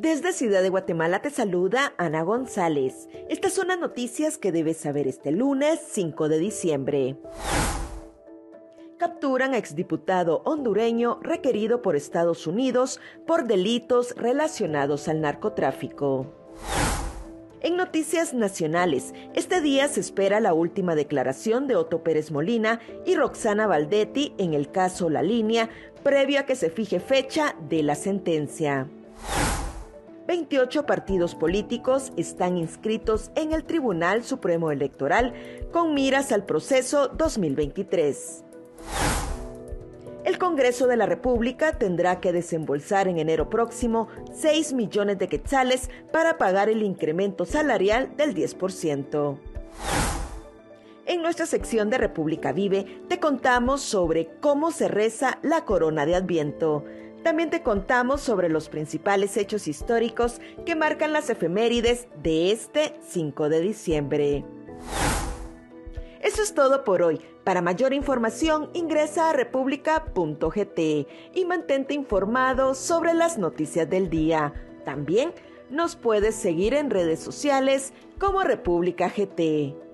Desde Ciudad de Guatemala te saluda Ana González. Estas son las noticias que debes saber este lunes 5 de diciembre. Capturan a exdiputado hondureño requerido por Estados Unidos por delitos relacionados al narcotráfico. En noticias nacionales, este día se espera la última declaración de Otto Pérez Molina y Roxana Valdetti en el caso La Línea, previo a que se fije fecha de la sentencia. 28 partidos políticos están inscritos en el Tribunal Supremo Electoral con miras al proceso 2023. El Congreso de la República tendrá que desembolsar en enero próximo 6 millones de quetzales para pagar el incremento salarial del 10%. En nuestra sección de República Vive te contamos sobre cómo se reza la corona de Adviento. También te contamos sobre los principales hechos históricos que marcan las efemérides de este 5 de diciembre. Eso es todo por hoy. Para mayor información ingresa a república.gt y mantente informado sobre las noticias del día. También nos puedes seguir en redes sociales como República GT.